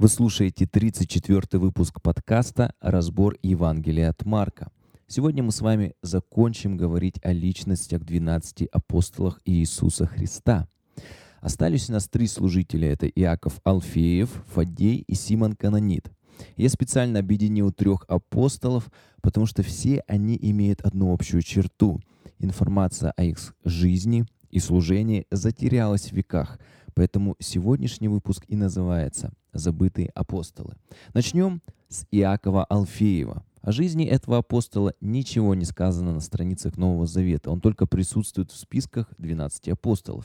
Вы слушаете 34 выпуск подкаста «Разбор Евангелия от Марка». Сегодня мы с вами закончим говорить о личностях 12 апостолах Иисуса Христа. Остались у нас три служителя. Это Иаков Алфеев, Фадей и Симон Канонит. Я специально объединил трех апостолов, потому что все они имеют одну общую черту. Информация о их жизни и служении затерялась в веках – Поэтому сегодняшний выпуск и называется «Забытые апостолы». Начнем с Иакова Алфеева. О жизни этого апостола ничего не сказано на страницах Нового Завета. Он только присутствует в списках 12 апостолов.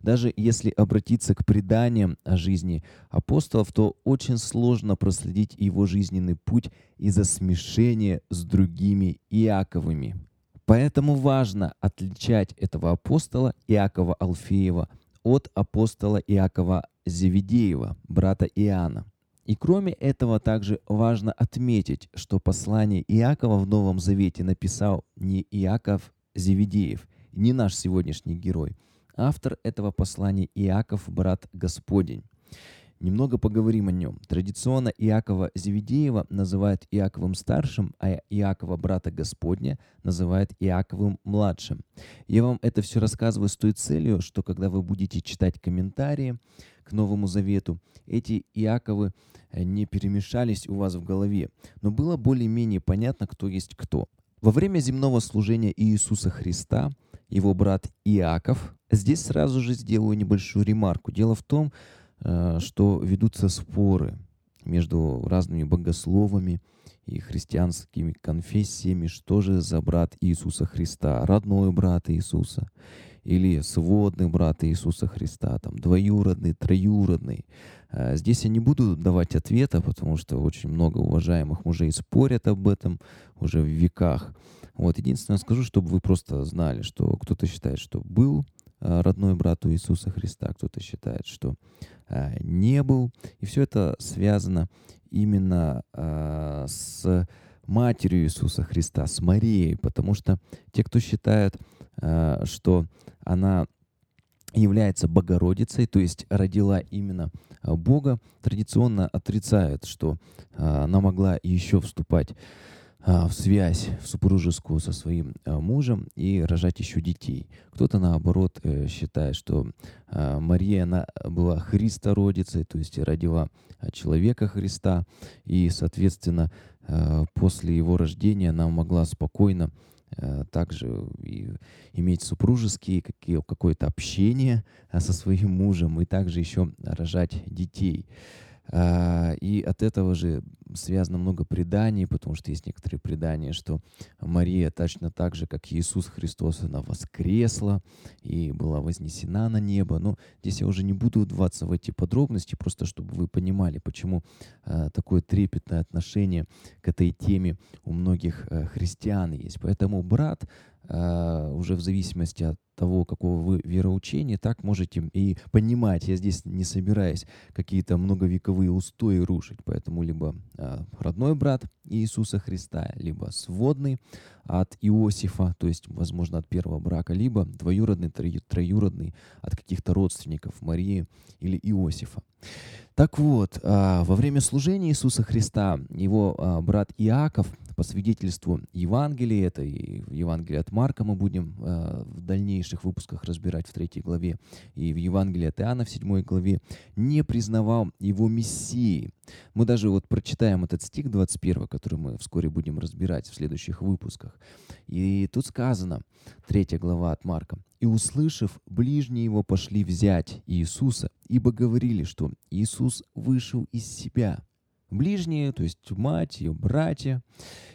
Даже если обратиться к преданиям о жизни апостолов, то очень сложно проследить его жизненный путь из-за смешения с другими Иаковыми. Поэтому важно отличать этого апостола Иакова Алфеева от апостола Иакова Зеведеева, брата Иоанна. И кроме этого также важно отметить, что послание Иакова в Новом Завете написал не Иаков Зеведеев, не наш сегодняшний герой. Автор этого послания Иаков, брат Господень. Немного поговорим о нем. Традиционно Иакова Зеведеева называют Иаковым старшим, а Иакова брата Господня называют Иаковым младшим. Я вам это все рассказываю с той целью, что когда вы будете читать комментарии к Новому Завету, эти Иаковы э, не перемешались у вас в голове, но было более-менее понятно, кто есть кто. Во время земного служения Иисуса Христа его брат Иаков, здесь сразу же сделаю небольшую ремарку. Дело в том, что ведутся споры между разными богословами и христианскими конфессиями, что же за брат Иисуса Христа, родной брат Иисуса, или сводный брат Иисуса Христа, там, двоюродный, троюродный. Э, здесь я не буду давать ответа, потому что очень много уважаемых мужей спорят об этом уже в веках. Вот, единственное скажу, чтобы вы просто знали, что кто-то считает, что был э, родной брат у Иисуса Христа, кто-то считает, что Э, не был. И все это связано именно э, с матерью Иисуса Христа, с Марией, потому что те, кто считает, э, что она является Богородицей, то есть родила именно Бога, традиционно отрицают, что она могла еще вступать в связь в супружескую со своим а, мужем и рожать еще детей. Кто-то, наоборот, э, считает, что а, Мария она была Христородицей, то есть родила человека Христа, и, соответственно, после его рождения она могла спокойно также и иметь супружеские какие, какое-то общение со своим мужем и также еще рожать детей. А, и от этого же связано много преданий, потому что есть некоторые предания, что Мария точно так же, как Иисус Христос, она воскресла и была вознесена на небо. Но здесь я уже не буду вдаваться в эти подробности, просто чтобы вы понимали, почему а, такое трепетное отношение к этой теме у многих а, христиан есть. Поэтому брат уже в зависимости от того, какого вы вероучения, так можете и понимать. Я здесь не собираюсь какие-то многовековые устои рушить, поэтому либо э, родной брат Иисуса Христа, либо сводный от Иосифа, то есть, возможно, от первого брака, либо двоюродный, троюродный от каких-то родственников Марии или Иосифа. Так вот, э, во время служения Иисуса Христа его э, брат Иаков по свидетельству Евангелия, это и Евангелие от Марка мы будем э, в дальнейших выпусках разбирать в третьей главе, и в Евангелии от Иоанна в седьмой главе, не признавал его Мессией. Мы даже вот прочитаем этот стих 21, который мы вскоре будем разбирать в следующих выпусках. И тут сказано, третья глава от Марка, «И услышав, ближние его пошли взять Иисуса, ибо говорили, что Иисус вышел из себя» ближние, то есть мать, ее братья.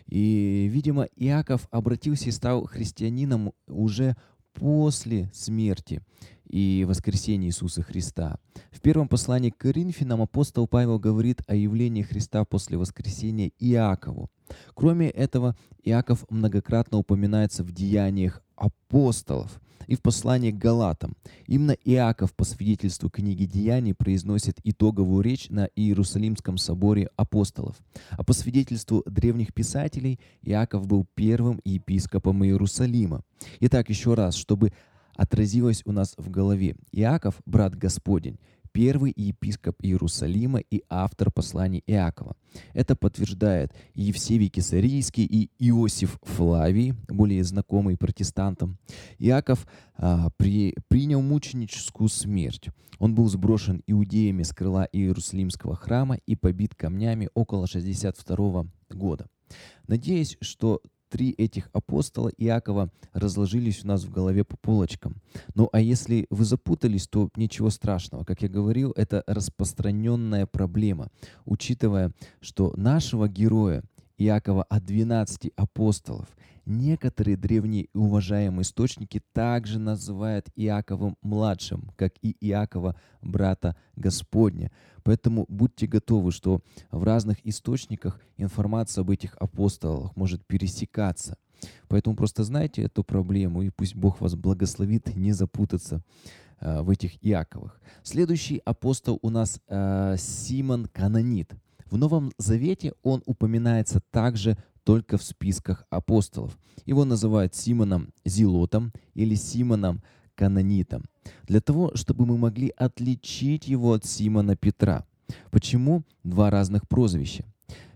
И, видимо, Иаков обратился и стал христианином уже после смерти и воскресения Иисуса Христа. В первом послании к Коринфянам апостол Павел говорит о явлении Христа после воскресения Иакову. Кроме этого, Иаков многократно упоминается в деяниях апостолов и в послании к Галатам. Именно Иаков по свидетельству книги Деяний произносит итоговую речь на Иерусалимском соборе апостолов. А по свидетельству древних писателей Иаков был первым епископом Иерусалима. Итак, еще раз, чтобы отразилось у нас в голове. Иаков, брат Господень, первый епископ Иерусалима и автор посланий Иакова. Это подтверждает Евсевий Кесарийский, и Иосиф Флавий, более знакомый протестантам. Иаков а, при, принял мученическую смерть. Он был сброшен иудеями с крыла Иерусалимского храма и побит камнями около 62 года. Надеюсь, что три этих апостола Иакова разложились у нас в голове по полочкам. Ну а если вы запутались, то ничего страшного. Как я говорил, это распространенная проблема, учитывая, что нашего героя Иакова от 12 апостолов некоторые древние и уважаемые источники также называют Иаковым младшим, как и Иакова брата Господня. Поэтому будьте готовы, что в разных источниках информация об этих апостолах может пересекаться. Поэтому просто знайте эту проблему, и пусть Бог вас благословит не запутаться э, в этих Иаковых. Следующий апостол у нас э, Симон Канонит. В Новом Завете он упоминается также только в списках апостолов. Его называют Симоном Зилотом или Симоном Канонитом, для того, чтобы мы могли отличить его от Симона Петра. Почему два разных прозвища?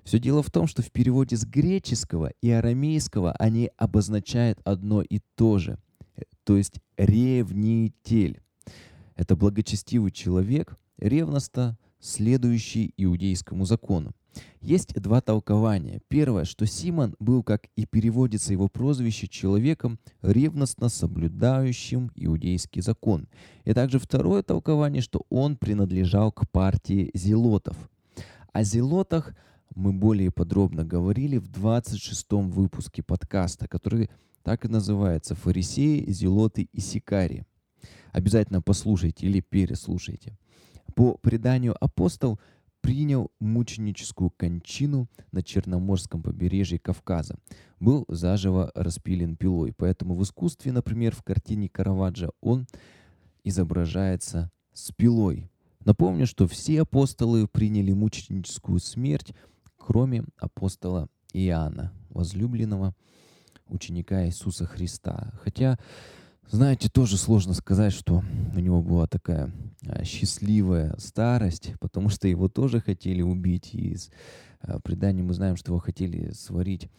Все дело в том, что в переводе с греческого и арамейского они обозначают одно и то же, то есть ревнитель. Это благочестивый человек, ревностно следующий иудейскому закону. Есть два толкования. Первое, что Симон был, как и переводится его прозвище, человеком, ревностно соблюдающим иудейский закон. И также второе толкование, что он принадлежал к партии зелотов. О зелотах мы более подробно говорили в 26-м выпуске подкаста, который так и называется «Фарисеи, зелоты и сикари». Обязательно послушайте или переслушайте. По преданию апостол – принял мученическую кончину на Черноморском побережье Кавказа. Был заживо распилен пилой. Поэтому в искусстве, например, в картине Караваджо он изображается с пилой. Напомню, что все апостолы приняли мученическую смерть, кроме апостола Иоанна, возлюбленного ученика Иисуса Христа. Хотя знаете, тоже сложно сказать, что у него была такая а, счастливая старость, потому что его тоже хотели убить. И из а, предания мы знаем, что его хотели сварить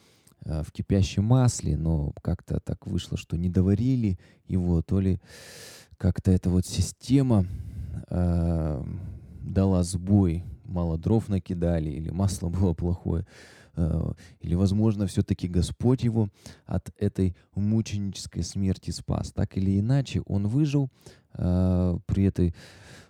а, в кипящем масле, но как-то так вышло, что не доварили его, то ли как-то эта вот система дала сбой, мало дров накидали или масло было плохое. Э, или, возможно, все-таки Господь его от этой мученической смерти спас. Так или иначе, он выжил э, при этой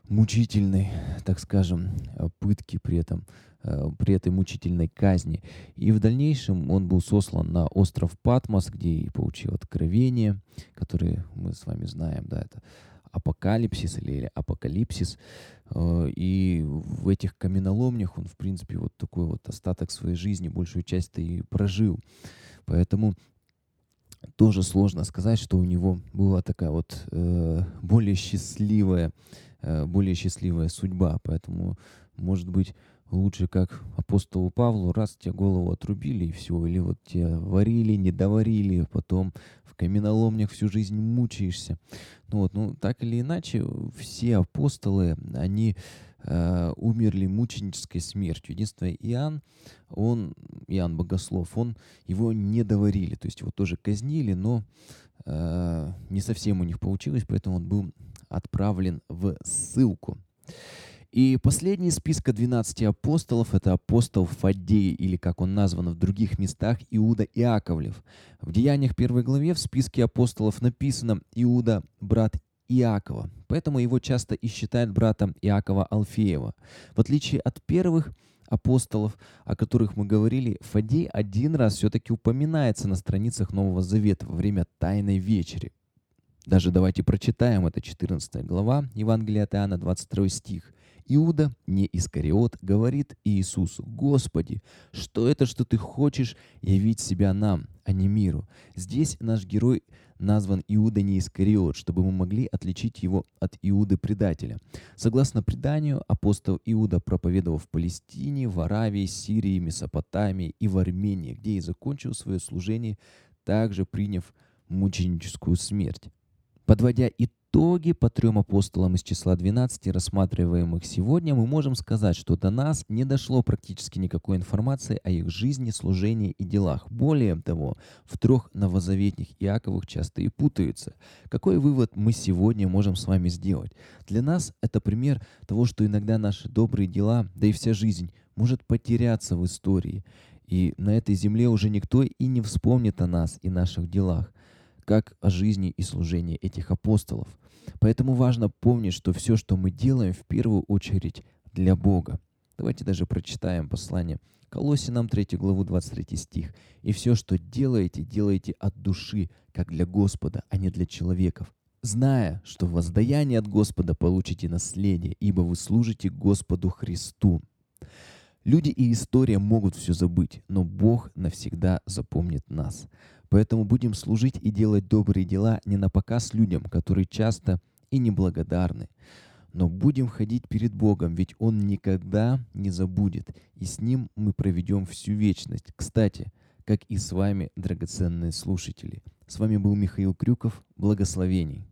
мучительной, так скажем, пытке, при этом э, при этой мучительной казни. И в дальнейшем он был сослан на остров Патмос, где и получил откровение, которое мы с вами знаем, да, это апокалипсис или апокалипсис. Э, и в этих каменоломнях он, в принципе, вот такой вот остаток своей жизни, большую часть и прожил. Поэтому тоже сложно сказать, что у него была такая вот э, более счастливая, э, более счастливая судьба. Поэтому, может быть, лучше как апостолу Павлу, раз тебе голову отрубили и все, или вот тебя варили, не доварили, потом в каменоломнях всю жизнь мучаешься. Ну вот, ну так или иначе, все апостолы, они э, умерли мученической смертью. Единственное, Иоанн, он, Иоанн Богослов, он, его не доварили, то есть его тоже казнили, но э, не совсем у них получилось, поэтому он был отправлен в ссылку. И последний из списка 12 апостолов – это апостол Фаддей, или как он назван в других местах, Иуда Иаковлев. В Деяниях первой главе в списке апостолов написано «Иуда – брат Иакова», поэтому его часто и считают братом Иакова Алфеева. В отличие от первых апостолов, о которых мы говорили, Фадей один раз все-таки упоминается на страницах Нового Завета во время Тайной Вечери. Даже давайте прочитаем, это 14 глава Евангелия от Иоанна, 22 стих. Иуда, не Искариот, говорит Иисусу, «Господи, что это, что Ты хочешь явить себя нам, а не миру?» Здесь наш герой назван Иуда не Искариот, чтобы мы могли отличить его от Иуды-предателя. Согласно преданию, апостол Иуда проповедовал в Палестине, в Аравии, Сирии, Месопотамии и в Армении, где и закончил свое служение, также приняв мученическую смерть. Подводя итог, итоге по трем апостолам из числа 12, рассматриваемых сегодня, мы можем сказать, что до нас не дошло практически никакой информации о их жизни, служении и делах. Более того, в трех новозаветних Иаковых часто и путаются. Какой вывод мы сегодня можем с вами сделать? Для нас это пример того, что иногда наши добрые дела, да и вся жизнь, может потеряться в истории. И на этой земле уже никто и не вспомнит о нас и наших делах как о жизни и служении этих апостолов. Поэтому важно помнить, что все, что мы делаем, в первую очередь для Бога. Давайте даже прочитаем послание Колосинам 3 главу 23 стих. «И все, что делаете, делайте от души, как для Господа, а не для человеков, зная, что в воздаянии от Господа получите наследие, ибо вы служите Господу Христу». Люди и история могут все забыть, но Бог навсегда запомнит нас. Поэтому будем служить и делать добрые дела не на показ людям, которые часто и неблагодарны, но будем ходить перед Богом, ведь Он никогда не забудет, и с Ним мы проведем всю вечность. Кстати, как и с вами, драгоценные слушатели. С вами был Михаил Крюков. Благословений.